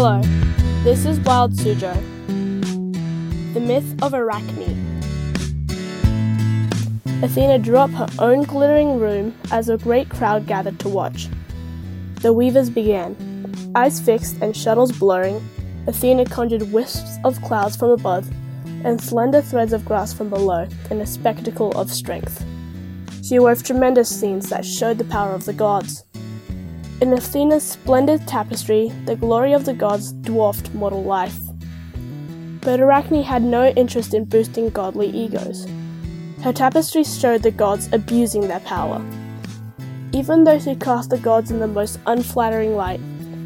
Hello, this is Wild Suzhou. The myth of Arachne. Athena drew up her own glittering room as a great crowd gathered to watch. The weavers began. Eyes fixed and shuttles blurring, Athena conjured wisps of clouds from above and slender threads of grass from below in a spectacle of strength. She wove tremendous scenes that showed the power of the gods. In Athena's splendid tapestry, the glory of the gods dwarfed mortal life. But Arachne had no interest in boosting godly egos. Her tapestry showed the gods abusing their power. Even though she cast the gods in the most unflattering light,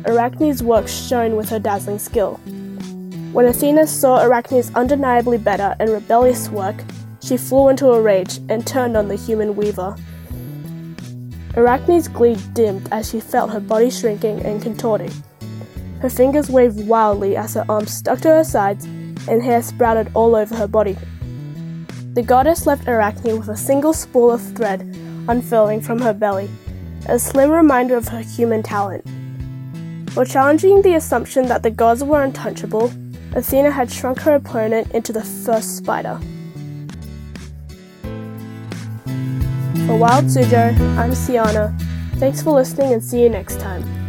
Arachne's work shone with her dazzling skill. When Athena saw Arachne's undeniably better and rebellious work, she flew into a rage and turned on the human weaver. Arachne's glee dimmed as she felt her body shrinking and contorting. Her fingers waved wildly as her arms stuck to her sides and hair sprouted all over her body. The goddess left Arachne with a single spool of thread unfurling from her belly, a slim reminder of her human talent. While challenging the assumption that the gods were untouchable, Athena had shrunk her opponent into the first spider. For Wild Suzhou, I'm Siana. Thanks for listening and see you next time.